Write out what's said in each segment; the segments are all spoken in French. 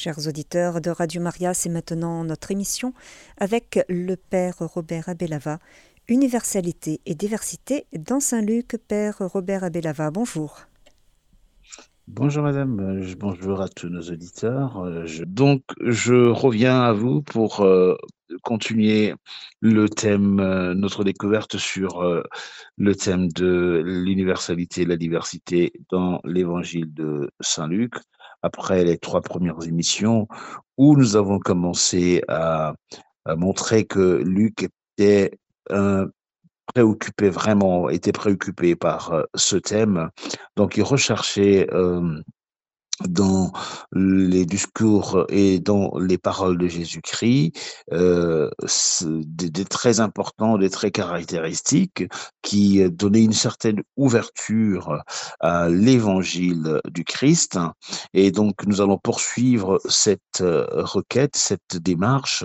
Chers auditeurs de Radio Maria, c'est maintenant notre émission avec le Père Robert Abelava, Universalité et diversité dans Saint-Luc. Père Robert Abelava, bonjour. Bonjour madame, bonjour à tous nos auditeurs. donc je reviens à vous pour euh, continuer le thème, euh, notre découverte sur euh, le thème de l'universalité et la diversité dans l'évangile de Saint Luc après les trois premières émissions où nous avons commencé à, montrer que Luc était préoccupé vraiment, était préoccupé par euh, ce thème. Donc il recherchait euh, dans les discours et dans les paroles de Jésus-Christ, euh, des, traits importants, des traits caractéristiques qui donnaient une certaine ouverture à l'évangile du Christ. Et donc, nous allons poursuivre cette euh, requête, cette démarche,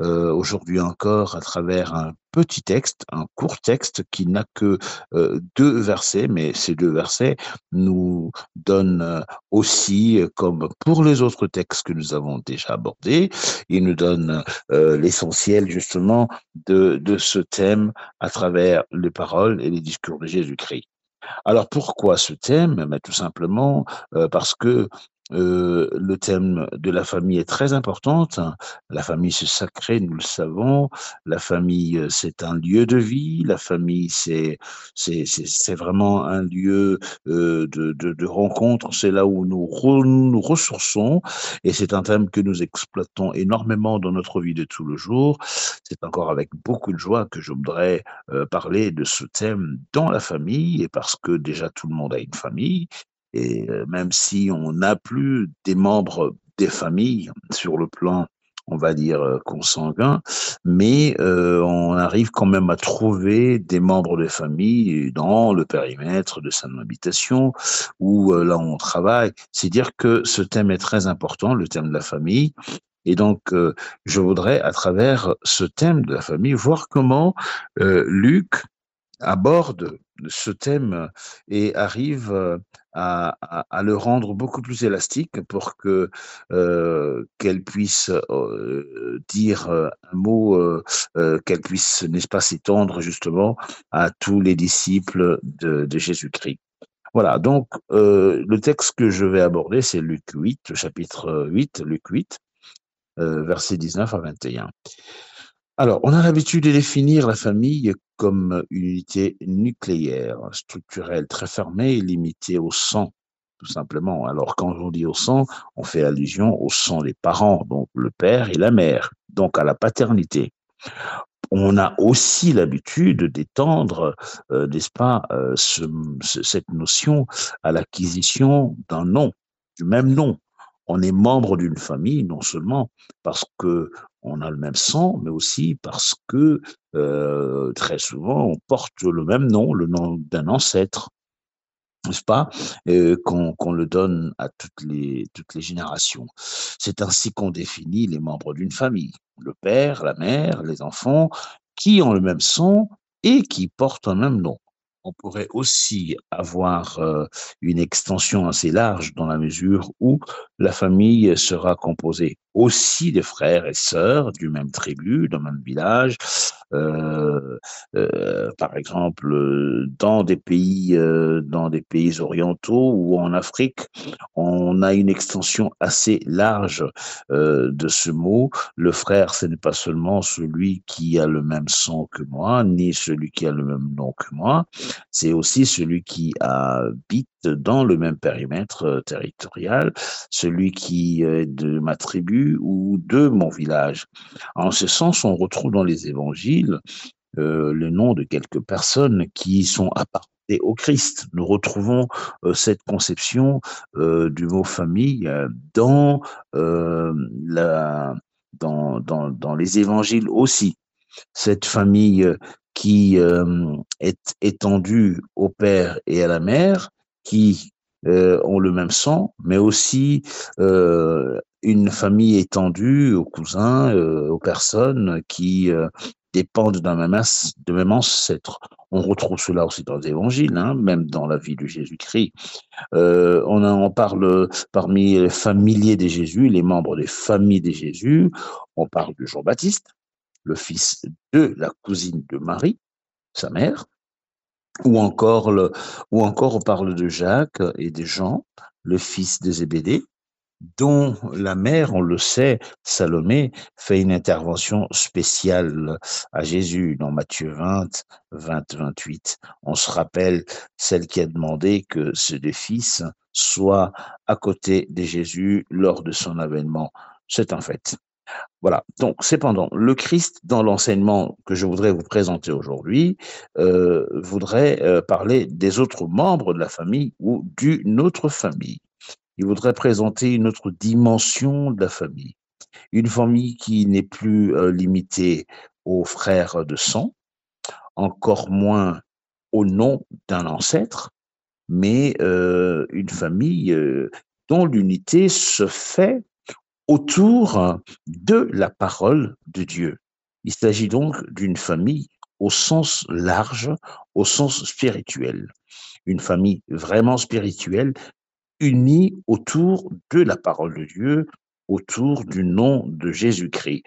euh, aujourd'hui encore à travers un petit texte, un court texte qui n'a que euh, deux versets, mais ces deux versets nous donnent euh, aussi, comme pour les autres textes que nous avons déjà abordés, ils nous donnent euh, l'essentiel justement de, ce thème à travers les paroles et les discours de Jésus-Christ. Alors pourquoi ce thème? Mais Tout simplement parce que euh, le thème de la famille est très importante. La famille, c'est sacré, nous le savons. La famille, euh, c'est un lieu de vie. La famille, c'est c'est vraiment un lieu euh, de, de, de, rencontre. C'est là où nous nous ressourçons. Et c'est un thème que nous exploitons énormément dans notre vie de tous les jours. C'est encore avec beaucoup de joie que je voudrais parler de ce thème dans la famille. Et parce que déjà tout le monde a une famille et euh, même si on n'a plus des membres des familles sur le plan, on va dire, euh, consanguin, mais euh, on arrive quand même à trouver des membres de famille dans le périmètre de sa habitation ou là où on travaille. C'est dire que ce thème est très important, le thème de la famille. Et donc, je voudrais, à travers ce thème de la famille, voir comment Luc aborde ce thème et arrive à, à, le rendre beaucoup plus élastique pour que euh, qu'elle puisse euh, dire un mot, euh, qu'elle puisse, n'est-ce pas, s'étendre justement à tous les disciples de, de Jésus-Christ. Voilà, donc le texte que je vais aborder, c'est Luc 8, chapitre 8, Luc 8, versets 19 à 21. Alors, on a l'habitude de définir la famille comme une unité nucléaire, structurelle, très fermée limitée au sang, tout simplement. Alors, quand on dit au sang, on fait allusion au sang des parents, donc le père et la mère, donc à la paternité. On a aussi l'habitude d'étendre, euh, n'est-ce pas, euh, cette notion à l'acquisition d'un nom, du même nom. On est membre d'une famille, non seulement parce que on a le même sang, mais aussi parce que euh, très souvent on porte le même nom, le nom d'un ancêtre, n'est-ce pas, qu'on le donne à toutes les, toutes les générations. C'est ainsi qu'on définit les membres d'une famille, le père, la mère, les enfants, qui ont le même sang et qui portent un même nom. On pourrait aussi avoir euh, une extension assez large dans la mesure où la famille sera composée aussi des frères et sœurs du même tribu, d'un même village. Euh, euh, par exemple, dans des pays, euh, dans des pays orientaux ou en Afrique, on a une extension assez large de ce mot. Le frère, ce n'est pas seulement celui qui a le même sang que moi, ni celui qui a le même nom que moi, c'est aussi celui qui habite dans le même périmètre territorial, qui est de ma tribu ou de mon village. En ce sens, on retrouve dans les évangiles euh, le nom de quelques personnes qui sont apparentées au Christ. Nous retrouvons euh, cette conception euh, du mot famille dans, dans les évangiles aussi. Cette famille qui est étendue au père et à la mère, qui euh, ont le même sang, mais aussi euh, une famille étendue aux cousins, euh, aux personnes qui dépendent d'un même, ancêtre. On retrouve cela aussi dans les évangiles, hein, même dans la vie de Jésus-Christ. On parle parmi les familiers de Jésus, les membres des familles de Jésus. On parle de Jean-Baptiste, le fils de la cousine de Marie, sa mère. Ou encore, ou encore on parle de Jacques et de Jean, le fils de Zébédée, dont la mère, on le sait, Salomé, fait une intervention spéciale à Jésus dans Matthieu 20, 20, 28. On se rappelle celle qui a demandé que ce deux fils soient à côté de Jésus lors de son avènement. C'est un fait. Voilà. Donc, cependant, le Christ, dans l'enseignement que je voudrais vous présenter aujourd'hui, euh, voudrait euh, parler des autres membres de la famille ou d'une autre famille il voudrait présenter une autre dimension de la famille. Une famille qui n'est plus euh, limitée aux frères de sang, encore moins au nom d'un ancêtre, mais une famille dont l'unité se fait autour de la parole de Dieu. Il s'agit donc d'une famille au sens large, au sens spirituel. Une famille vraiment spirituelle unis autour de la parole de Dieu, autour du nom de Jésus-Christ.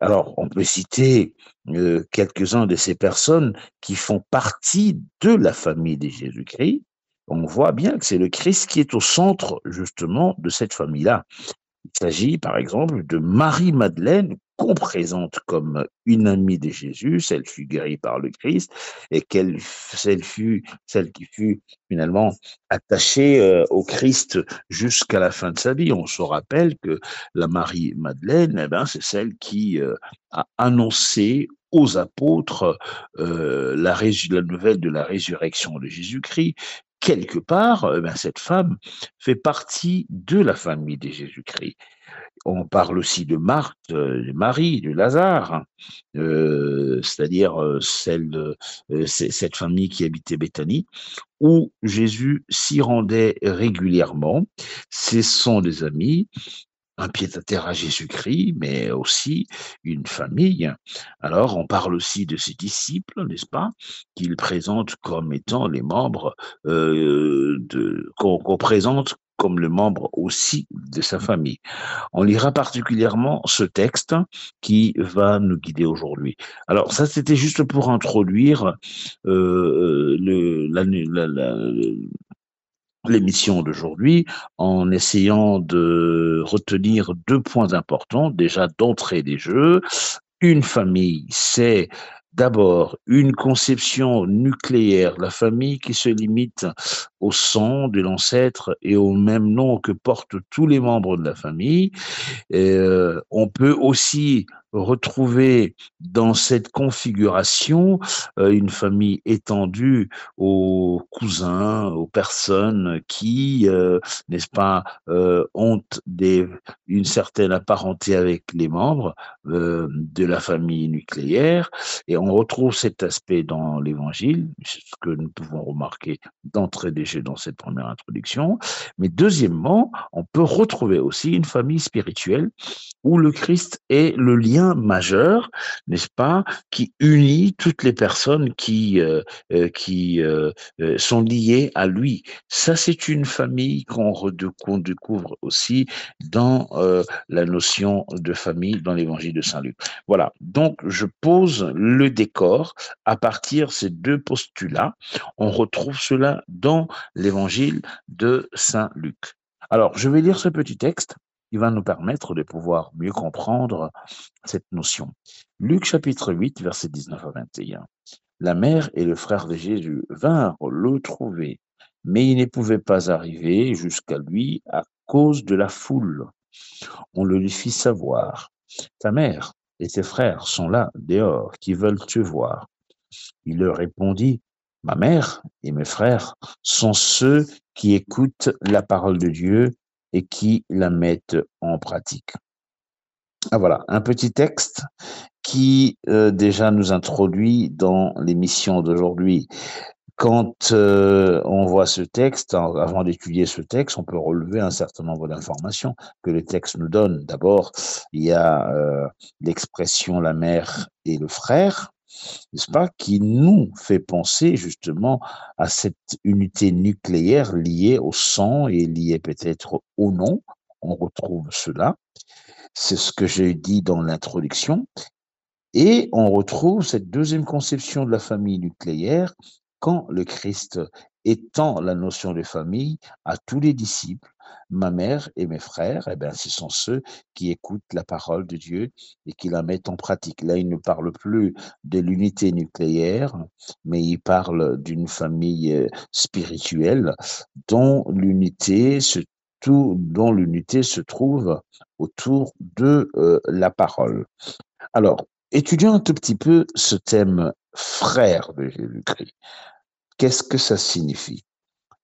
Alors, on peut citer euh, quelques-uns de ces personnes qui font partie de la famille de Jésus-Christ. On voit bien que c'est le Christ qui est au centre justement de cette famille-là. Il s'agit par exemple de Marie-Madeleine qu'on présente comme une amie de Jésus, celle fut guérie par le Christ, et celle qui fut finalement attachée euh, au Christ jusqu'à la fin de sa vie. On se rappelle que la Marie Madeleine, eh ben, c'est celle qui euh, a annoncé aux apôtres euh, la nouvelle de la résurrection de Jésus-Christ, quelque part, eh ben, cette femme fait partie de la famille de Jésus-Christ. On parle aussi de Marthe, de Marie, de Lazare, euh, c'est-à-dire euh, euh, cette famille qui habitait Béthanie, où Jésus s'y rendait régulièrement. Ce sont des amis, un pied-à-terre à, Jésus-Christ, mais aussi une famille. Alors, on parle aussi de ses disciples, n'est-ce pas, qu'il présente comme étant les membres de qu'on présente comme le membre aussi de sa famille. On lira particulièrement ce texte qui va nous guider aujourd'hui. Alors ça, c'était juste pour introduire euh, la, l'émission d'aujourd'hui en essayant de retenir deux points importants, déjà d'entrée des jeux. Une famille, c'est D'abord, une conception nucléaire, la famille qui se limite au sang de l'ancêtre et au même nom que portent tous les membres de la famille. Euh, on peut aussi retrouver dans cette configuration euh, une famille étendue aux cousins, aux personnes qui, euh, n'est-ce pas, euh, ont une certaine apparenté avec les membres de la famille nucléaire. Et on retrouve cet aspect dans l'Évangile, ce que nous pouvons remarquer d'entrée déjà dans cette première introduction. Mais deuxièmement, on peut retrouver aussi une famille spirituelle où le Christ est le lien majeur, n'est-ce pas, qui unit toutes les personnes qui, euh, euh, euh, sont liées à lui. Ça, c'est une famille qu'on découvre aussi dans la notion de famille dans l'évangile de Saint Luc. Voilà, donc je pose le décor à partir de ces deux postulats. On retrouve cela dans l'évangile de Saint Luc. Alors, je vais lire ce petit texte va nous permettre de pouvoir mieux comprendre cette notion. Luc chapitre 8, verset 19 à 21. La mère et le frère de Jésus vinrent le trouver, mais ils ne pouvaient pas arriver jusqu'à lui à cause de la foule. On le lui fit savoir. Ta mère et tes frères sont là, dehors, qui veulent te voir. Il leur répondit, Ma mère et mes frères sont ceux qui écoutent la parole de Dieu et qui la mettent en pratique. Ah, voilà, un petit texte qui euh, déjà nous introduit dans l'émission d'aujourd'hui. Quand euh, on voit ce texte, avant d'étudier ce texte, on peut relever un certain nombre d'informations que le texte nous donne. D'abord, il y a euh, l'expression la mère et le frère. N'est-ce pas, qui nous fait penser justement à cette unité nucléaire liée au sang et liée peut-être au nom. On retrouve cela. C'est ce que j'ai dit dans l'introduction. Et on retrouve cette deuxième conception de la famille nucléaire quand le Christ étend la notion de famille à tous les disciples. Ma mère et mes frères, eh bien, ce sont ceux qui écoutent la parole de Dieu et qui la mettent en pratique. Là, il ne parle plus de l'unité nucléaire, mais il parle d'une famille euh, spirituelle dont l'unité se trouve autour de euh, la parole. Alors, étudions un tout petit peu ce thème frère de Jésus-Christ. Qu'est-ce que ça signifie?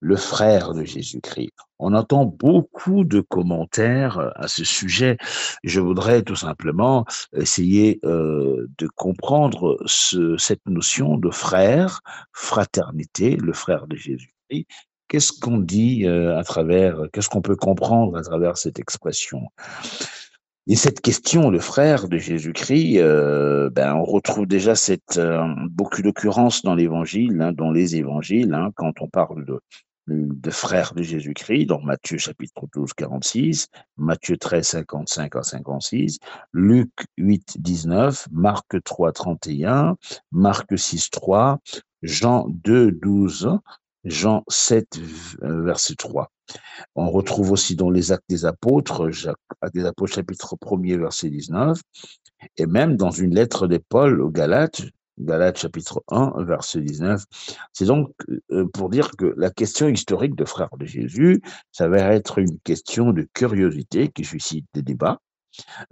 Le frère de Jésus-Christ. On entend beaucoup de commentaires à ce sujet. Je voudrais tout simplement essayer euh, de comprendre ce, cette notion de frère, fraternité, le frère de Jésus-Christ. Qu'est-ce qu'on dit euh, à travers, qu'est-ce qu'on peut comprendre à travers cette expression? Et cette question, le frère de Jésus-Christ, euh, ben, on retrouve déjà cette euh, beaucoup d'occurrences dans l'Évangile, hein, dans les Évangiles, hein, quand on parle de, de frère de Jésus-Christ, dans Matthieu chapitre 12, 46, Matthieu 13, 55 à 56, Luc 8, 19, Marc 3, 31, Marc 6, 3, Jean 2, 12, Jean 7, euh, verset 3. On retrouve aussi dans les actes des apôtres, actes des apôtres chapitre 1er, verset 19, et même dans une lettre de Paul aux Galates, Galates chapitre 1, verset 19. C'est donc euh, pour dire que la question historique de frère de Jésus, va être une question de curiosité qui suscite des débats,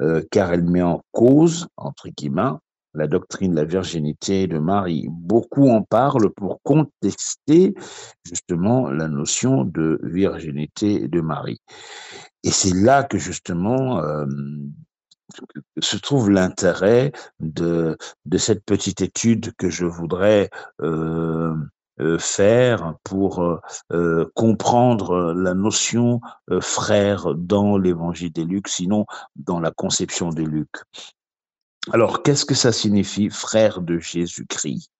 euh, car elle met en cause, entre guillemets, la doctrine de la virginité de Marie. Beaucoup en parlent pour contester justement la notion de virginité de Marie. Et c'est là que justement euh, se trouve l'intérêt de, de cette petite étude que je voudrais euh, euh, faire pour comprendre la notion frère dans l'évangile des Luc, sinon dans la conception des Luc. Alors, qu'est-ce que ça signifie, frère de Jésus-Christ?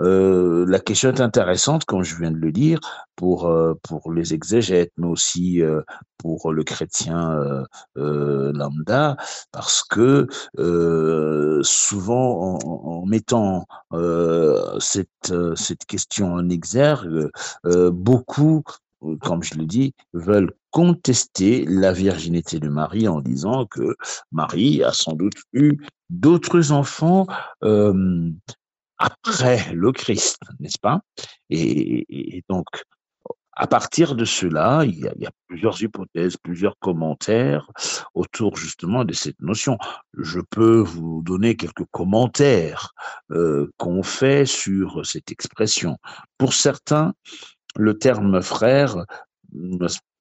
Euh, la question est intéressante, comme je viens de le dire, pour, euh, pour les exégètes, mais aussi euh, pour le chrétien lambda, parce que souvent, en, mettant cette, cette question en exergue, beaucoup comme je le dis, veulent contester la virginité de Marie en disant que Marie a sans doute eu d'autres enfants après le Christ, n'est-ce pas? Et, donc, à partir de cela, il y, a, plusieurs hypothèses, plusieurs commentaires autour justement de cette notion. Je peux vous donner quelques commentaires euh, qu'on fait sur cette expression. Pour certains, le terme frère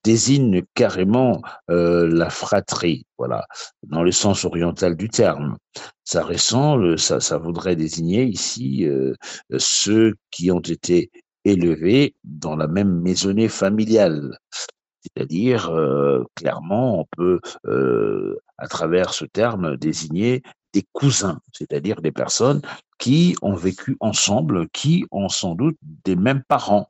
désigne carrément euh, la fratrie, voilà, dans le sens oriental du terme. Ça ressemble, ça, voudrait désigner ici euh, ceux qui ont été élevés dans la même maisonnée familiale. C'est-à-dire, euh, clairement, on peut, à travers ce terme, désigner cousins, c'est-à-dire des personnes qui ont vécu ensemble, qui ont sans doute des mêmes parents,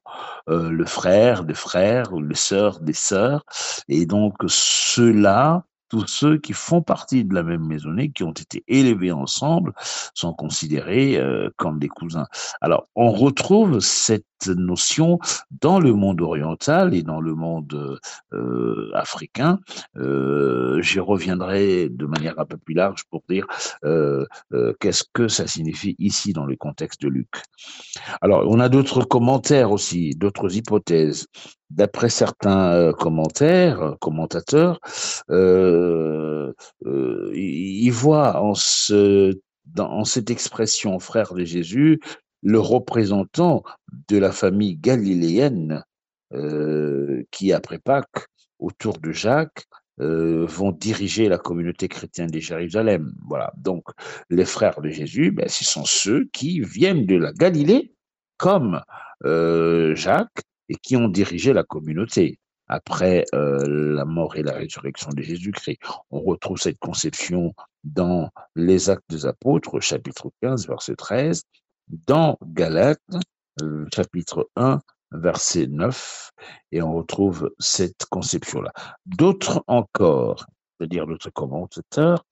euh, le frère des frères, ou le sœur des sœurs, et donc ceux-là tous ceux qui font partie de la même maisonnée, qui ont été élevés ensemble, sont considérés euh, comme des cousins. Alors, on retrouve cette notion dans le monde oriental et dans le monde euh, africain. Euh, J'y reviendrai de manière un peu plus large pour dire euh, euh, qu'est-ce que ça signifie ici dans le contexte de Luc. Alors, on a d'autres commentaires aussi, d'autres hypothèses. D'après certains euh, commentaires, commentateurs, euh, euh, ils voient en, cette expression frère de Jésus le représentant de la famille galiléenne euh, qui, après Pâques, autour de Jacques, euh, vont diriger la communauté chrétienne de Jérusalem. Voilà. Donc, les frères de Jésus, ben, ce sont ceux qui viennent de la Galilée, comme euh, Jacques, et qui ont dirigé la communauté. après la mort et la résurrection de Jésus-Christ. On retrouve cette conception dans les Actes des Apôtres, chapitre 15, verset 13, dans Galates, chapitre 1, verset 9, et on retrouve cette conception-là. D'autres encore, c'est-à-dire d'autres commentateurs,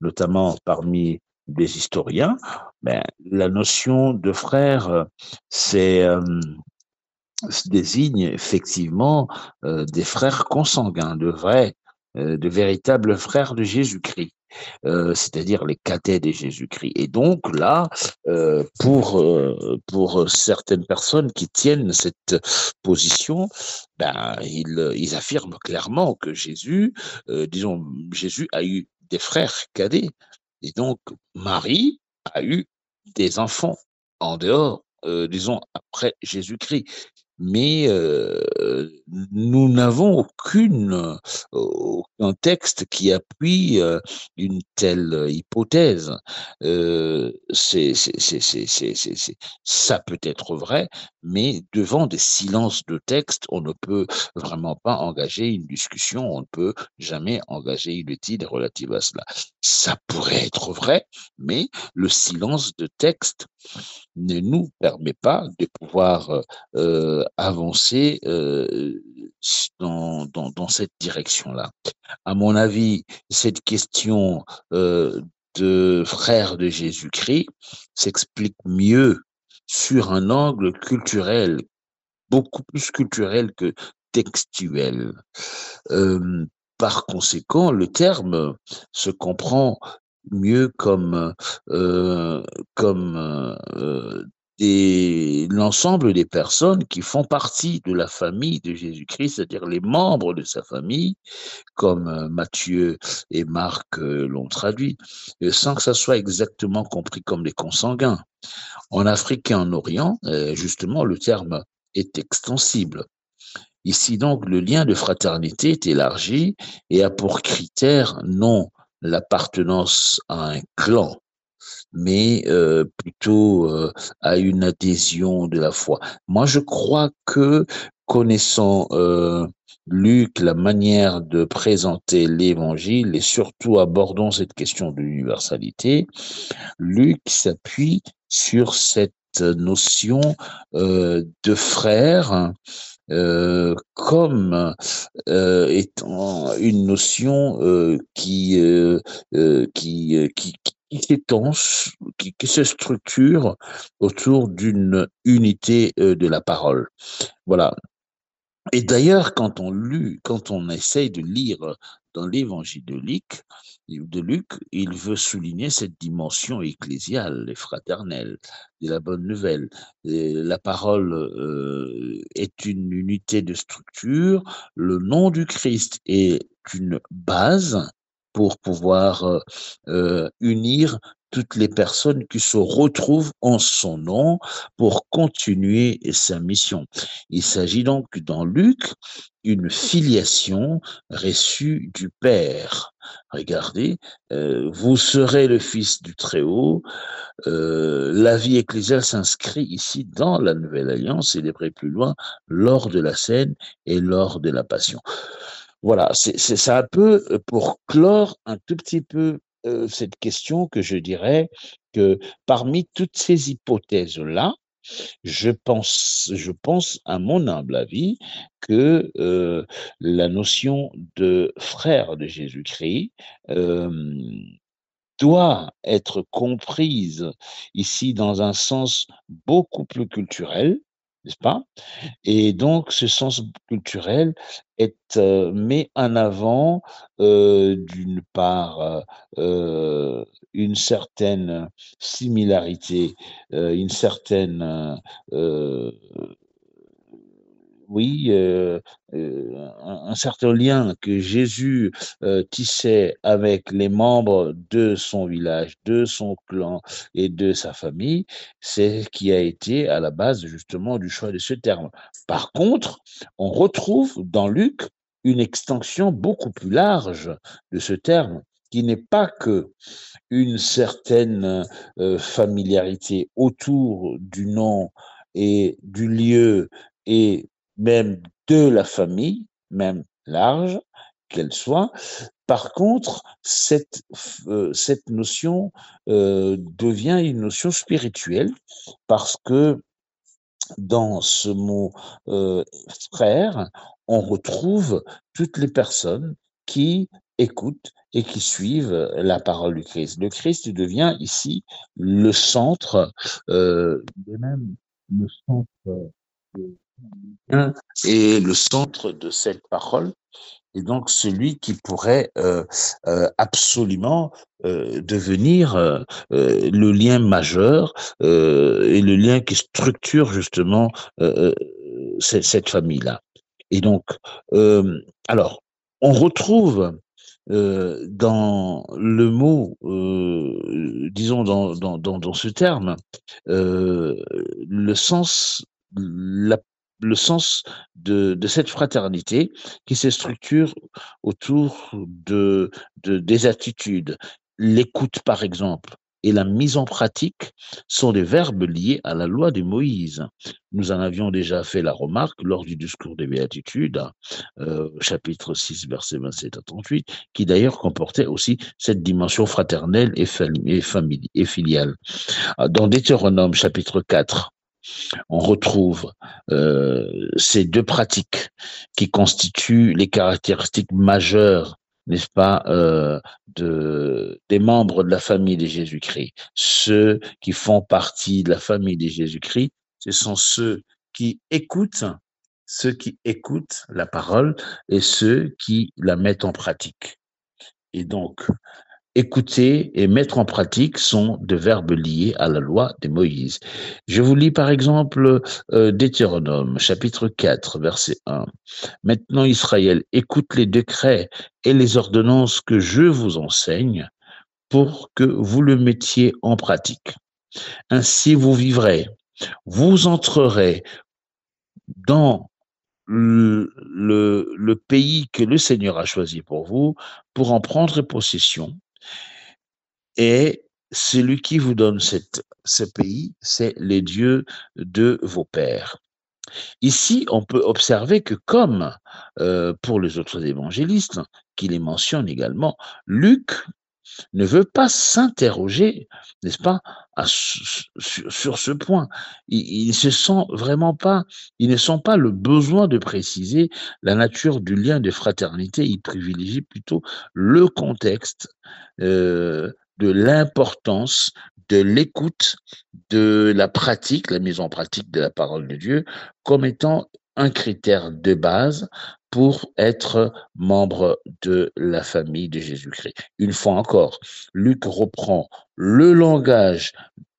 notamment parmi des historiens, ben, la notion de frère, c'est euh, désigne effectivement euh, des frères consanguins, de vrais, euh, de véritables frères de Jésus-Christ. Euh, c'est-à-dire les cadets de Jésus-Christ. Et donc là, pour, pour certaines personnes qui tiennent cette position, ben, ils, ils affirment clairement que Jésus, disons, Jésus a eu des frères cadets. Et donc, Marie a eu des enfants en dehors, disons, après Jésus-Christ mais euh, nous n'avons aucune aucun texte qui appuie euh, une telle hypothèse. Euh, c'est, ça peut être vrai, mais devant des silences de texte, on ne peut vraiment pas engager une discussion, on ne peut jamais engager une étude relative à cela. Ça pourrait être vrai, mais le silence de texte ne nous permet pas de pouvoir euh, avancer euh, dans, cette direction-là. À mon avis, cette question euh, de frère de Jésus-Christ s'explique mieux sur un angle culturel, beaucoup plus culturel que textuel. Euh, par conséquent, le terme se comprend mieux comme euh, euh, l'ensemble des personnes qui font partie de la famille de Jésus-Christ, c'est-à-dire les membres de sa famille, comme euh, Matthieu et Marc l'ont traduit, sans que ça soit exactement compris comme des consanguins. En Afrique et en Orient, justement, le terme est extensible. Ici donc, le lien de fraternité est élargi et a pour critère non l'appartenance à un clan, mais euh, plutôt euh, à une adhésion de la foi. Moi, je crois que connaissant euh, Luc, la manière de présenter l'évangile et surtout abordons cette question de l'universalité, Luc s'appuie sur cette notion de frère euh, comme euh, étant une notion euh, qui, qui, qui, s'étend, qui, se structure autour d'une unité de la parole. Voilà. Et d'ailleurs, quand on lit, quand on essaye de lire dans l'évangile de Luc, il veut souligner cette dimension ecclésiale et fraternelle de la bonne nouvelle. la parole euh, est une unité de structure, le nom du Christ est une base pour pouvoir euh, euh unir toutes les personnes qui se retrouvent en son nom pour continuer sa mission. Il s'agit donc dans Luc d'une filiation reçue du Père. Regardez, euh, vous serez le Fils du Très-Haut. La vie ecclésiale s'inscrit ici dans la Nouvelle Alliance, célébrée plus loin lors de la scène et lors de la Passion. Voilà, c'est ça un peu pour clore un tout petit peu euh, cette question que je dirais que parmi toutes ces hypothèses-là, je pense, je pense, à mon humble avis, que euh, la notion de frère de Jésus-Christ euh, doit être comprise ici dans un sens beaucoup plus culturel, n'est-ce pas? Et donc, ce sens culturel est euh, mis en avant, euh, d'une part, euh, une certaine similarité, une certaine oui, euh, euh, un, certain lien que Jésus euh, tissait avec les membres de son village, de son clan et de sa famille, c'est ce qui a été à la base justement du choix de ce terme. Par contre, on retrouve dans Luc une extension beaucoup plus large de ce terme qui n'est pas que une certaine familiarité autour du nom et du lieu et même de la famille, même large qu'elle soit. Par contre, cette, euh, cette notion euh, devient une notion spirituelle parce que dans ce mot euh, frère, on retrouve toutes les personnes qui écoutent et qui suivent la parole du Christ. Le Christ devient ici le centre, euh, même le centre et le centre de cette parole et donc celui qui pourrait euh, euh, absolument euh, devenir le lien majeur et le lien qui structure justement cette, cette famille-là. Et donc, alors, on retrouve dans le mot, disons dans, dans, dans, dans, ce terme, le sens, la le sens de, de, cette fraternité qui se structure autour de, de des attitudes. L'écoute, par exemple, et la mise en pratique sont des verbes liés à la loi de Moïse. Nous en avions déjà fait la remarque lors du discours des béatitudes, euh, chapitre 6, verset 27 à 38, qui d'ailleurs comportait aussi cette dimension fraternelle et, et, et filiale. Dans Deutéronome, chapitre 4, on retrouve euh, ces deux pratiques qui constituent les caractéristiques majeures n'est-ce pas, euh, de, des membres de la famille de Jésus-Christ. Ceux qui font partie de la famille de Jésus-Christ, ce sont ceux qui écoutent, ceux qui écoutent la parole et ceux qui la mettent en pratique. Et donc, écouter et mettre en pratique sont de verbes liés à la loi de Moïse. Je vous lis par exemple euh, Deutéronome, chapitre 4, verset 1. Maintenant Israël, écoute les décrets et les ordonnances que je vous enseigne pour que vous le mettiez en pratique. Ainsi vous vivrez, vous entrerez dans le, pays que le Seigneur a choisi pour vous pour en prendre possession et celui qui vous donne ce pays, c'est les dieux de vos pères. Ici, on peut observer que comme euh, pour les autres évangélistes, qui les mentionnent également, Luc ne veut pas s'interroger, n'est-ce pas, sur, ce point. Il, ne se sent vraiment pas, ils ne sent pas le besoin de préciser la nature du lien de fraternité. Il privilégie plutôt le contexte euh, de l'importance de l'écoute, de la pratique, la mise en pratique de la parole de Dieu, comme étant un critère de base pour être membre de la famille de Jésus-Christ. Une fois encore, Luc reprend le langage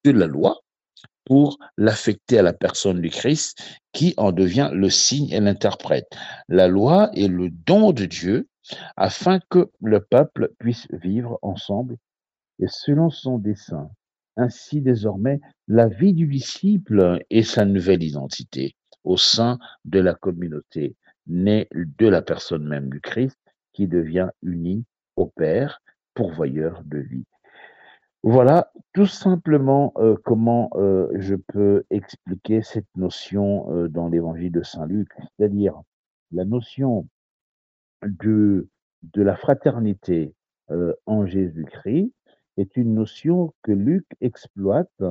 de la loi pour l'affecter à la personne du Christ qui en devient le signe et l'interprète. La loi est le don de Dieu afin que le peuple puisse vivre ensemble et selon son dessein. Ainsi désormais, la vie du disciple est sa nouvelle identité au sein de la communauté, née de la personne même du Christ, qui devient unie au Père, pourvoyeur de vie. Voilà tout simplement euh, comment euh, je peux expliquer cette notion euh, dans l'évangile de Saint Luc, c'est-à-dire la notion de, de la fraternité en Jésus-Christ, est une notion que Luc exploite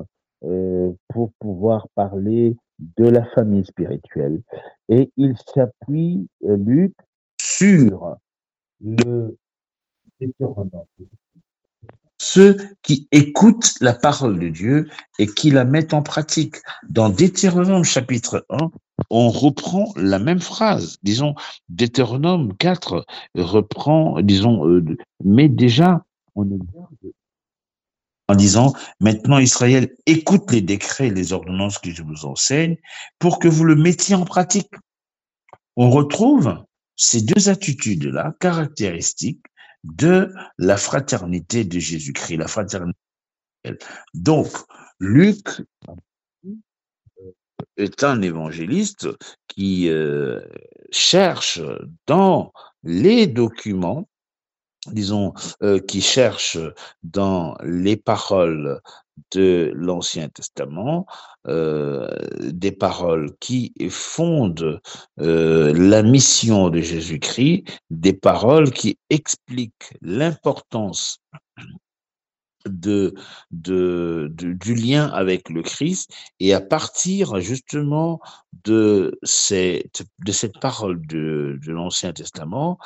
euh, pour pouvoir parler de la famille spirituelle. Et il s'appuie, euh, Luc, sur le ceux qui écoutent la parole de Dieu et qui la mettent en pratique. Dans Deutéronome chapitre 1, on reprend la même phrase. Disons, Deutéronome 4 reprend, disons, euh, mais déjà, on garde en disant, maintenant Israël, écoute les décrets et les ordonnances que je vous enseigne pour que vous le mettiez en pratique. On retrouve ces deux attitudes-là caractéristiques de la fraternité de Jésus-Christ, la fraternité. Donc, Luc est un évangéliste qui euh, cherche dans les documents disons, euh, qui cherche dans les paroles de l'Ancien Testament, euh, des paroles qui fondent euh, la mission de Jésus-Christ, des paroles qui expliquent l'importance de, du lien avec le Christ. Et à partir justement de cette, parole de, de l'Ancien Testament,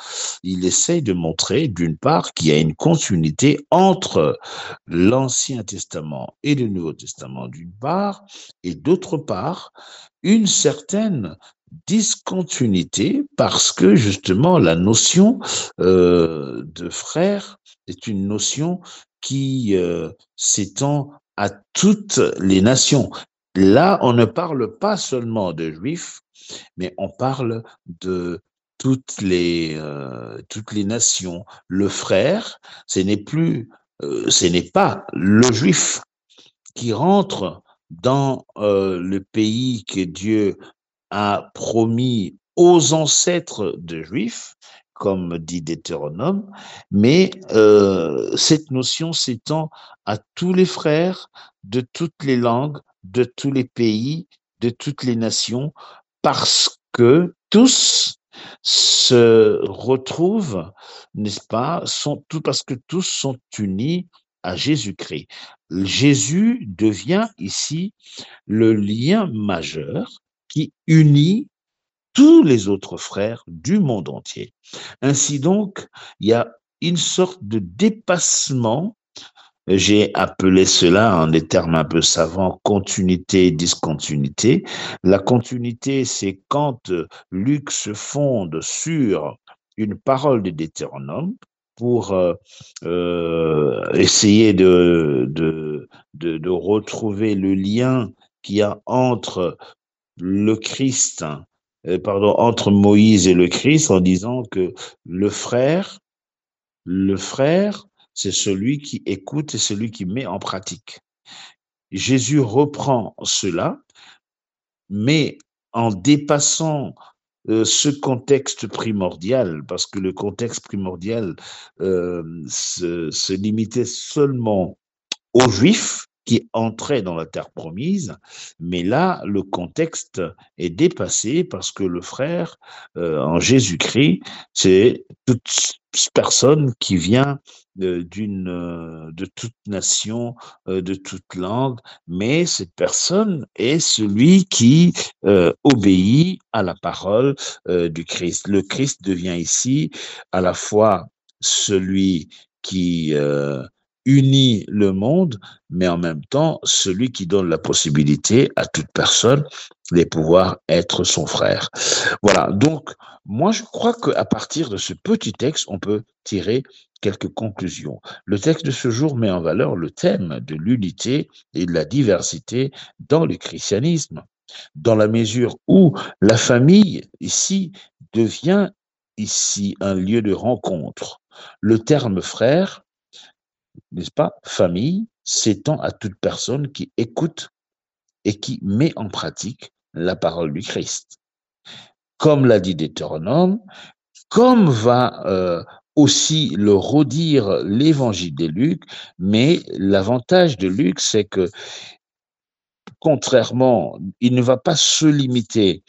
il essaye de montrer d'une part qu'il y a une continuité entre l'Ancien Testament et le Nouveau Testament d'une part et d'autre part une certaine discontinuité parce que justement la notion euh, de frère est une notion qui euh, s'étend à toutes les nations. Là, on ne parle pas seulement de juifs, mais on parle de toutes les, euh, nations. Le frère, ce n'est plus, euh, ce n'est pas le juif qui rentre dans le pays que Dieu a promis aux ancêtres de juifs, comme dit Deutéronome, mais euh, cette notion s'étend à tous les frères de toutes les langues, de tous les pays, de toutes les nations, parce que tous se retrouvent, n'est-ce pas, parce que tous sont unis à Jésus-Christ. Jésus devient ici le lien majeur qui unit tous les autres frères du monde entier. Ainsi donc, il y a une sorte de dépassement j'ai appelé cela en des termes un peu savants continuité discontinuité. La continuité, c'est quand Luc se fonde sur une parole de Deutéronome pour euh, euh, essayer de, de, retrouver le lien qu'il y a entre le Christ euh, pardon, entre Moïse et le Christ en disant que le frère, le frère, c'est celui qui écoute et celui qui met en pratique. Jésus reprend cela, mais en dépassant euh, ce contexte primordial, parce que le contexte primordial euh, se, se, limitait seulement aux Juifs, qui entrait dans la terre promise, mais là, le contexte est dépassé parce que le frère euh, en Jésus-Christ, c'est toute personne qui vient euh, euh, de toute nation, de toute langue, mais cette personne est celui qui obéit à la parole du Christ. Le Christ devient ici à la fois celui qui unit le monde, mais en même temps celui qui donne la possibilité à toute personne de pouvoir être son frère. Voilà, donc moi je crois qu'à partir de ce petit texte, on peut tirer quelques conclusions. Le texte de ce jour met en valeur le thème de l'unité et de la diversité dans le christianisme, dans la mesure où la famille ici devient ici un lieu de rencontre. Le terme frère n'est-ce pas, famille s'étend à toute personne qui écoute et qui met en pratique la parole du Christ. Comme l'a dit Deutéronome, comme va euh, aussi le redire l'évangile de Luc, mais l'avantage de Luc, c'est que contrairement, il ne va pas se limiter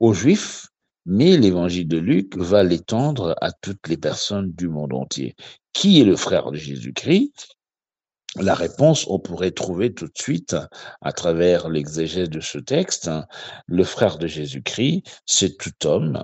aux Juifs, mais l'évangile de Luc va l'étendre à toutes les personnes du monde entier. Qui est le frère de Jésus-Christ? La réponse, on pourrait trouver tout de suite à travers l'exégèse de ce texte. Le frère de Jésus-Christ, c'est tout homme,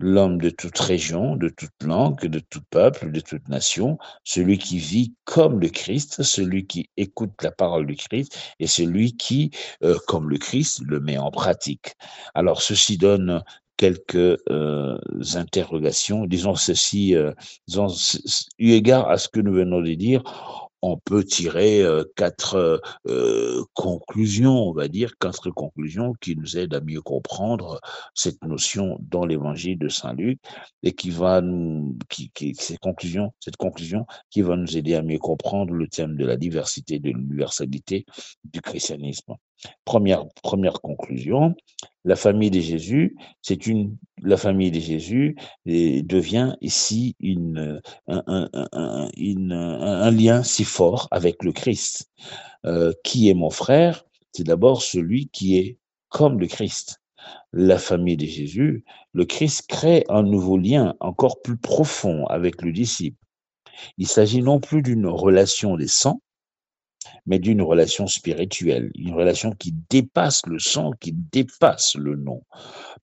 l'homme de toute région, de toute langue, de tout peuple, de toute nation, celui qui vit comme le Christ, celui qui écoute la parole du Christ et celui qui, euh, comme le Christ, le met en pratique. Alors ceci donne quelques euh, interrogations, disons ceci, euh, disons, eu égard à ce que nous venons de dire, on peut tirer euh, quatre euh, conclusions, on va dire, quatre conclusions qui nous aident à mieux comprendre cette notion dans l'évangile de Saint Luc et qui va nous, qui, qui, ces conclusions, cette conclusion qui va nous aider à mieux comprendre le thème de la diversité, de l'universalité du christianisme. Première, première conclusion, La famille de Jésus, c'est une, la famille de Jésus devient ici une, un, un, lien si fort avec le Christ. Euh, qui est mon frère? C'est d'abord celui qui est comme le Christ. La famille de Jésus, le Christ crée un nouveau lien encore plus profond avec le disciple. Il s'agit non plus d'une relation des sangs, mais d'une relation spirituelle, une relation qui dépasse le sang, qui dépasse le nom.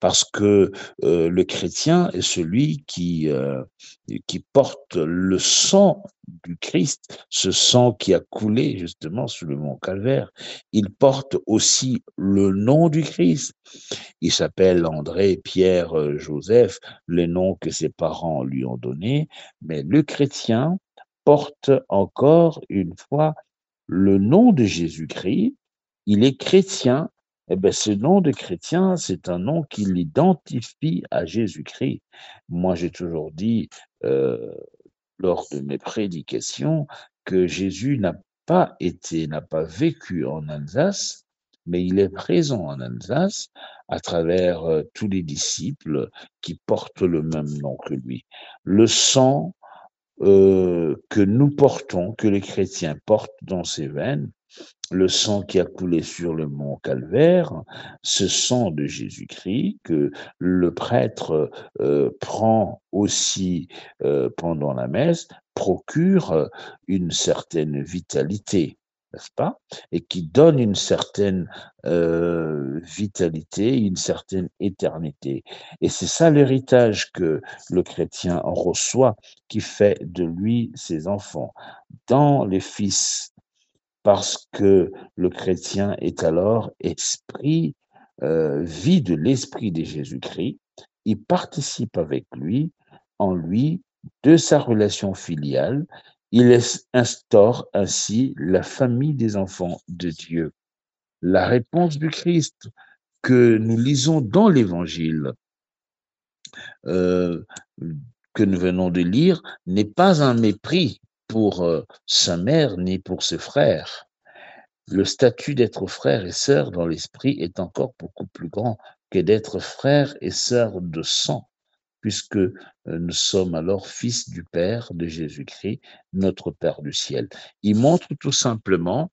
Parce que euh, le chrétien est celui qui, euh, qui porte le sang du Christ, ce sang qui a coulé justement sur le mont Calvaire. Il porte aussi le nom du Christ. Il s'appelle André, Pierre, Joseph, les noms que ses parents lui ont donnés, mais le chrétien porte encore une fois le nom de Jésus-Christ, il est chrétien, eh bien, ce nom de chrétien, c'est un nom qui l'identifie à Jésus-Christ. Moi, j'ai toujours dit euh, lors de mes prédications que Jésus n'a pas été, n'a pas vécu en Alsace, mais il est présent en Alsace à travers euh, tous les disciples qui portent le même nom que lui. Le sang euh, que nous portons, que les chrétiens portent dans ses veines, le sang qui a coulé sur le mont Calvaire, ce sang de Jésus-Christ que le prêtre euh, prend aussi euh, pendant la messe, procure une certaine vitalité n'est-ce pas Et qui donne une certaine euh, vitalité, une certaine éternité. Et c'est ça l'héritage que le chrétien reçoit, qui fait de lui ses enfants. Dans les fils, parce que le chrétien est alors esprit, euh, vie de l'esprit de Jésus-Christ, il participe avec lui, en lui, de sa relation filiale il instaure ainsi la famille des enfants de Dieu. La réponse du Christ que nous lisons dans l'Évangile, euh, que nous venons de lire, n'est pas un mépris pour euh, sa mère ni pour ses frères. Le statut d'être frère et sœur dans l'esprit est encore beaucoup plus grand que d'être frère et sœur de sang puisque euh, nous sommes alors fils du Père de Jésus-Christ, notre Père du ciel. Il montre tout simplement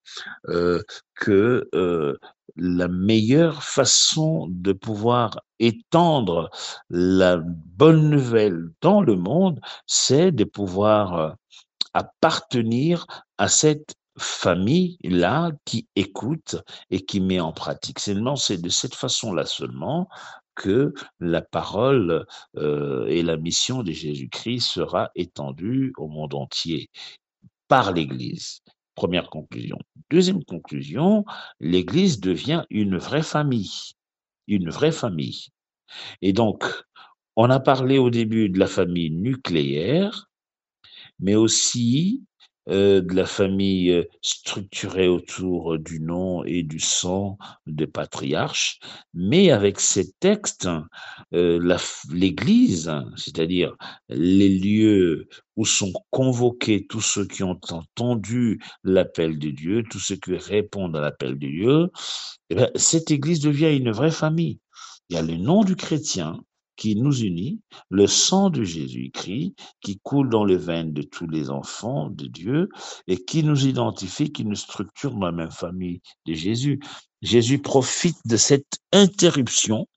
euh, que euh, la meilleure façon de pouvoir étendre la bonne nouvelle dans le monde, c'est de pouvoir appartenir à cette famille-là qui écoute et qui met en pratique. Seulement, c'est de cette façon-là seulement que la parole euh, et la mission de Jésus-Christ sera étendue au monde entier par l'Église. Première conclusion. Deuxième conclusion, l'Église devient une vraie famille, une vraie famille. Et donc, on a parlé au début de la famille nucléaire, mais aussi euh, de la famille euh, structurée autour euh, du nom et du sang des patriarches, mais avec ces textes, l'Église, c'est-à-dire les lieux où sont convoqués tous ceux qui ont entendu l'appel de Dieu, tous ceux qui répondent à l'appel de Dieu, eh bien, cette Église devient une vraie famille. Il y a le nom du chrétien, qui nous unit, le sang de Jésus-Christ qui coule dans les veines de tous les enfants de Dieu et qui nous identifie, qui nous structure dans la même famille de Jésus. Jésus profite de cette interruption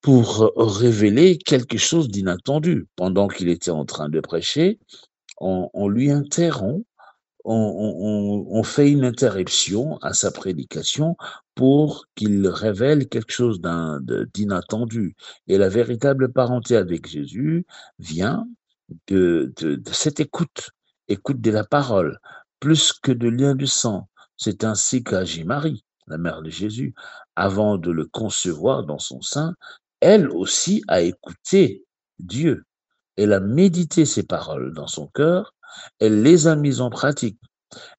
pour révéler quelque chose d'inattendu. Pendant qu'il était en train de prêcher, on, on lui interrompt on, fait une interruption à sa prédication pour qu'il révèle quelque chose d'inattendu. Et la véritable parenté avec Jésus vient de, cette écoute, écoute de la parole, plus que de lien du sang. C'est ainsi qu'agit Marie, la mère de Jésus, avant de le concevoir dans son sein, elle aussi a écouté Dieu. Elle a médité ses paroles dans son cœur elle les a mises en pratique.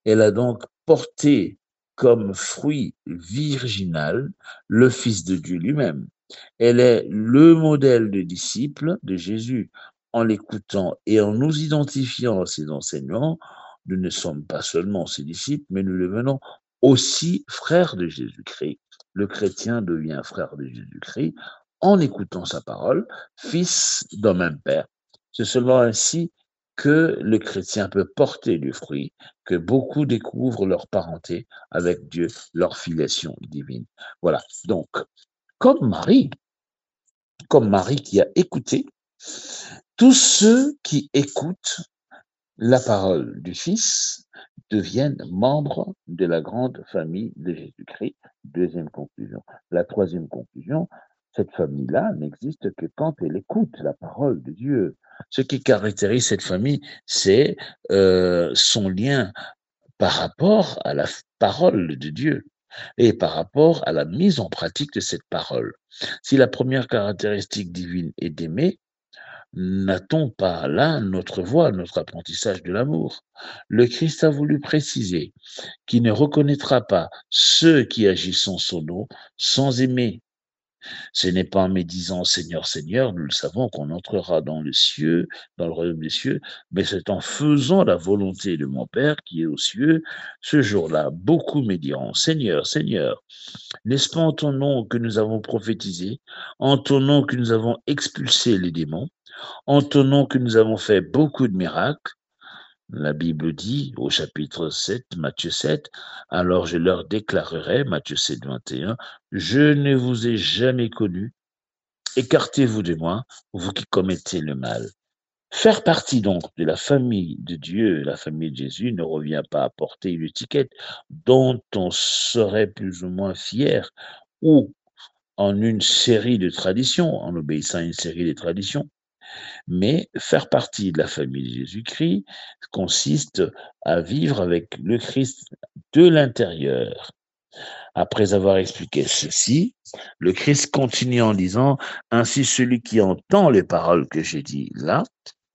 Elle a donc porté comme fruit virginal le Fils de Dieu lui-même. Elle est le modèle de disciple de Jésus. En l'écoutant et en nous identifiant à ses enseignements, nous ne sommes pas seulement ses disciples, mais nous devenons aussi frères de Jésus-Christ. le chrétien devient frère de Jésus-Christ en écoutant sa parole, fils d'un même Père. C'est seulement ainsi que le chrétien peut porter du fruit, que beaucoup découvrent leur parenté avec Dieu, leur filiation divine. Voilà. Donc, comme Marie, comme Marie qui a écouté, tous ceux qui écoutent la parole du Fils deviennent membres de la grande famille de Jésus-Christ. Deuxième conclusion. La troisième conclusion, cette famille-là n'existe que quand elle écoute la parole de Dieu. Ce qui caractérise cette famille, c'est euh, son lien par rapport à la parole de Dieu et par rapport à la mise en pratique de cette parole. Si la première caractéristique divine est d'aimer, n'a-t-on pas là notre voie, notre apprentissage de l'amour? Le Christ a voulu préciser qu'il ne reconnaîtra pas ceux qui agissent en son nom sans aimer. Ce n'est pas en médisant Seigneur, Seigneur, nous le savons, qu'on entrera dans le cieux, dans le royaume des cieux, mais c'est en faisant la volonté de mon Père qui est aux cieux. Ce jour-là, beaucoup me diront, Seigneur, Seigneur, n'est-ce pas en ton nom que nous avons prophétisé, en ton nom que nous avons expulsé les démons, en ton nom que nous avons fait beaucoup de miracles la Bible dit au chapitre 7, Matthieu 7, alors je leur déclarerai, Matthieu 7, 21, je ne vous ai jamais connu, écartez-vous de moi, vous qui commettez le mal. Faire partie donc de la famille de Dieu, la famille de Jésus, ne revient pas à porter une étiquette dont on serait plus ou moins fier, ou en une série de traditions, en obéissant à une série de traditions, mais faire partie de la famille de Jésus-Christ consiste à vivre avec le Christ de l'intérieur. Après avoir expliqué ceci, le Christ continue en disant, Ainsi celui qui entend les paroles que j'ai dit là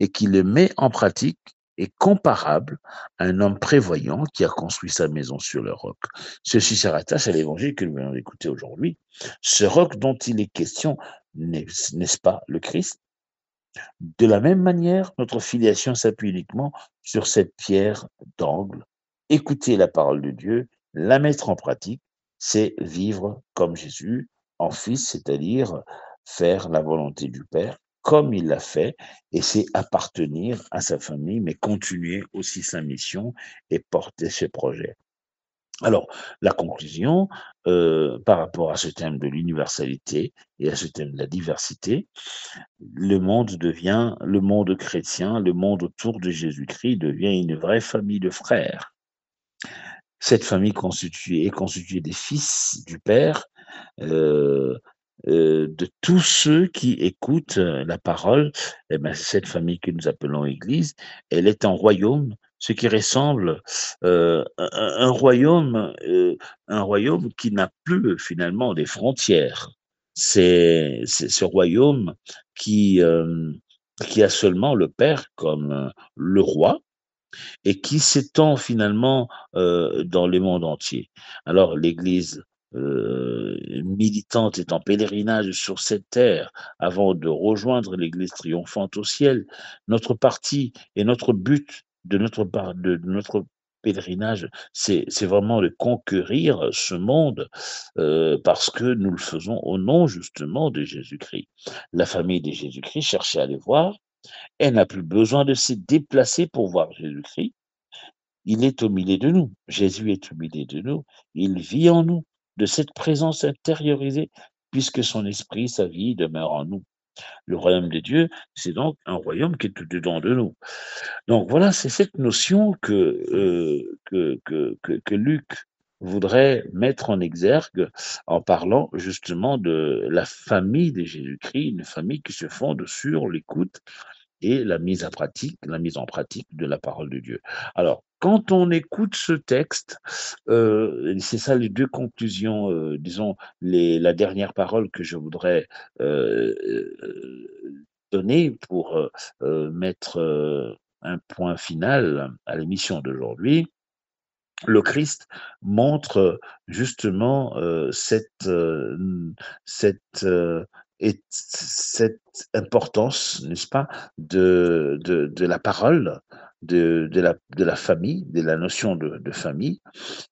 et qui les met en pratique est comparable à un homme prévoyant qui a construit sa maison sur le roc. Ceci se rattache à l'évangile que nous venons d'écouter aujourd'hui. Ce roc dont il est question, n'est-ce pas le Christ? De la même manière, notre filiation s'appuie uniquement sur cette pierre d'angle. Écouter la parole de Dieu, la mettre en pratique, c'est vivre comme Jésus, en fils, c'est-à-dire faire la volonté du Père comme il l'a fait, et c'est appartenir à sa famille, mais continuer aussi sa mission et porter ses projets. Alors, la conclusion euh, par rapport à ce thème de l'universalité et à ce thème de la diversité, le monde devient, le monde chrétien, le monde autour de Jésus-Christ devient une vraie famille de frères. Cette famille constituée est constituée des fils du Père, euh, euh, de tous ceux qui écoutent la parole. Eh ben, cette famille que nous appelons Église, elle est un royaume ce qui ressemble euh, un, royaume, euh, un royaume qui n'a plus finalement des frontières. C'est ce royaume qui euh, qui a seulement le Père comme le roi et qui s'étend finalement dans le monde entier. Alors l'Église militante est en pèlerinage sur cette terre avant de rejoindre l'Église triomphante au ciel. Notre parti et notre but de notre, pèlerinage, c'est vraiment de conquérir ce monde euh, parce que nous le faisons au nom justement de Jésus-Christ. La famille de Jésus-Christ cherchait à les voir. Elle n'a plus besoin de se déplacer pour voir Jésus-Christ. Il est au milieu de nous. Jésus est au milieu de nous. Il vit en nous de cette présence intériorisée puisque son esprit, sa vie demeure en nous. Le royaume de Dieu, c'est donc un royaume qui est tout dedans de nous. Donc voilà, c'est cette notion que, euh, que, que, que, Luc voudrait mettre en exergue en parlant justement de la famille de Jésus-Christ, une famille qui se fonde sur l'écoute et la mise pratique, la mise en pratique de la parole de Dieu. Alors, quand on écoute ce texte, euh, c'est ça les deux conclusions, euh, disons, les, la dernière parole que je voudrais euh, donner pour mettre un point final à l'émission d'aujourd'hui. Le Christ montre justement cette, cette et cette importance, n'est-ce pas, de, la parole, de, la, famille, de la notion de, famille,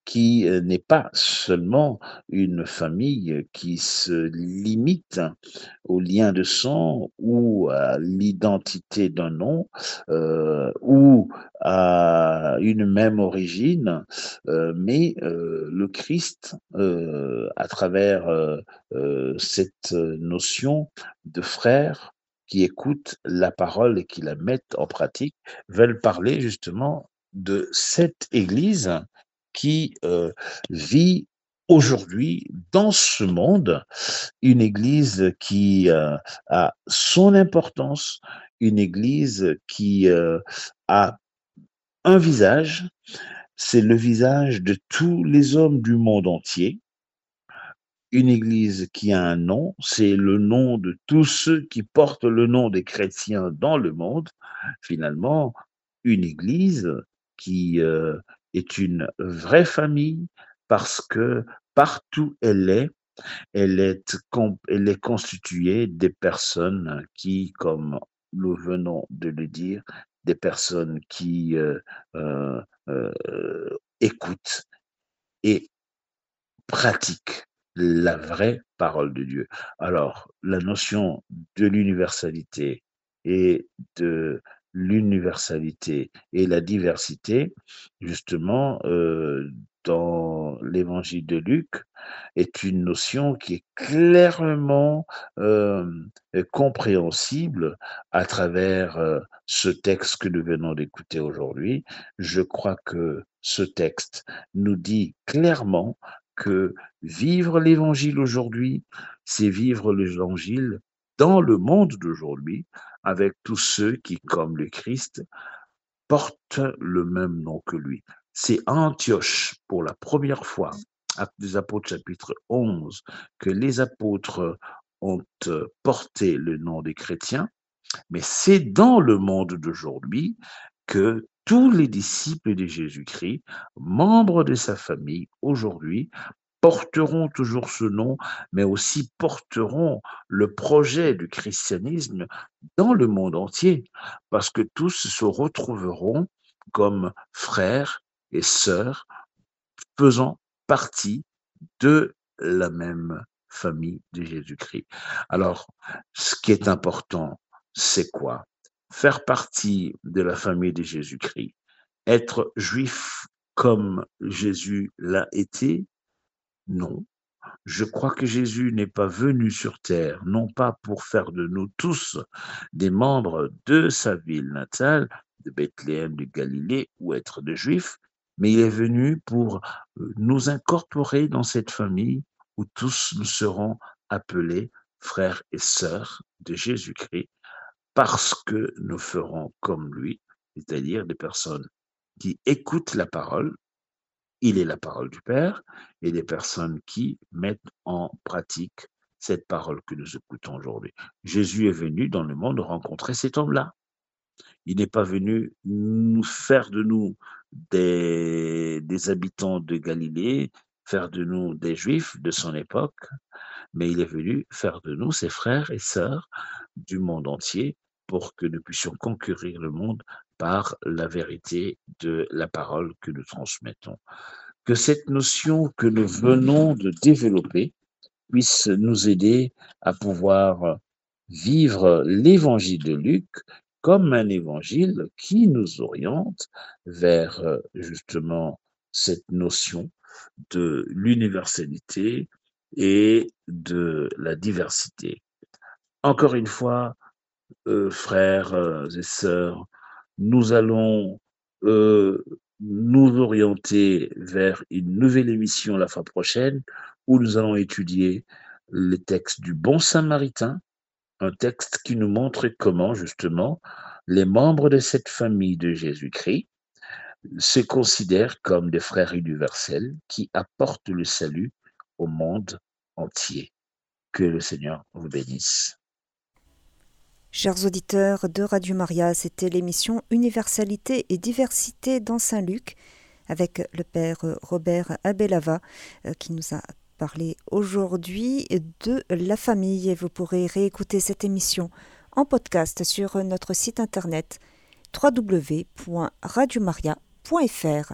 qui euh, n'est pas seulement une famille qui se limite au lien de sang ou à l'identité d'un nom euh, ou à une même origine, euh, mais le Christ, à travers cette notion de frère, qui écoutent la parole et qui la mettent en pratique veulent parler justement de cette Église qui euh, vit aujourd'hui dans ce monde, une Église qui euh, a son importance, une Église qui euh, a un visage, c'est le visage de tous les hommes du monde entier, une église qui a un nom, c'est le nom de tous ceux qui portent le nom des chrétiens dans le monde. Finalement, une église qui euh, est une vraie famille parce que partout elle est, elle est, constituée des personnes qui, comme nous venons de le dire, des personnes qui euh, euh écoutent et pratiquent la vraie parole de Dieu. Alors, la notion de l'universalité et de l'universalité et la diversité, justement, euh, dans l'évangile de Luc, est une notion qui est clairement euh, compréhensible à travers euh, ce texte que nous venons d'écouter aujourd'hui. Je crois que ce texte nous dit clairement que vivre l'évangile aujourd'hui, c'est vivre l'évangile dans le monde d'aujourd'hui avec tous ceux qui, comme le Christ, portent le même nom que lui. C'est Antioche, pour la première fois, Actes des Apôtres chapitre 11, que les apôtres ont porté le nom des chrétiens, mais c'est dans le monde d'aujourd'hui que tous les disciples de Jésus-Christ, membres de sa famille, aujourd'hui, porteront toujours ce nom, mais aussi porteront le projet du christianisme dans le monde entier, parce que tous se retrouveront comme frères et sœurs faisant partie de la même famille de Jésus-Christ. Alors, ce qui est important, c'est quoi? Faire partie de la famille de Jésus-Christ, être juif comme Jésus l'a été, non. Je crois que Jésus n'est pas venu sur terre, non pas pour faire de nous tous des membres de sa ville natale, de Bethléem, de Galilée, ou être de juifs, mais il est venu pour euh, nous incorporer dans cette famille où tous nous serons appelés frères et sœurs de Jésus-Christ parce que nous ferons comme lui, c'est-à-dire des personnes qui écoutent la parole, il est la parole du Père, et des personnes qui mettent en pratique cette parole que nous écoutons aujourd'hui. Jésus est venu dans le monde rencontrer cet homme-là. Il n'est pas venu nous faire de nous des, habitants de Galilée, faire de nous des juifs de son époque, mais il est venu faire de nous ses frères et sœurs du monde entier pour que nous puissions conquérir le monde par la vérité de la parole que nous transmettons. Que cette notion que nous venons de développer puisse nous aider à pouvoir vivre l'évangile de Luc comme un évangile qui nous oriente vers justement cette notion de l'universalité et de la diversité. Encore une fois, euh, frères euh, et sœurs, nous allons euh, nous orienter vers une nouvelle émission la fois prochaine où nous allons étudier le texte du bon samaritain, un texte qui nous montre comment justement les membres de cette famille de Jésus-Christ se considèrent comme des frères universels qui apportent le salut au monde entier. Que le Seigneur vous bénisse. Chers auditeurs de Radio Maria, c'était l'émission Universalité et diversité dans Saint-Luc avec le père Robert Abelava euh, qui nous a parlé aujourd'hui de la famille et vous pourrez réécouter cette émission en podcast sur notre site internet www.radiomaria.fr.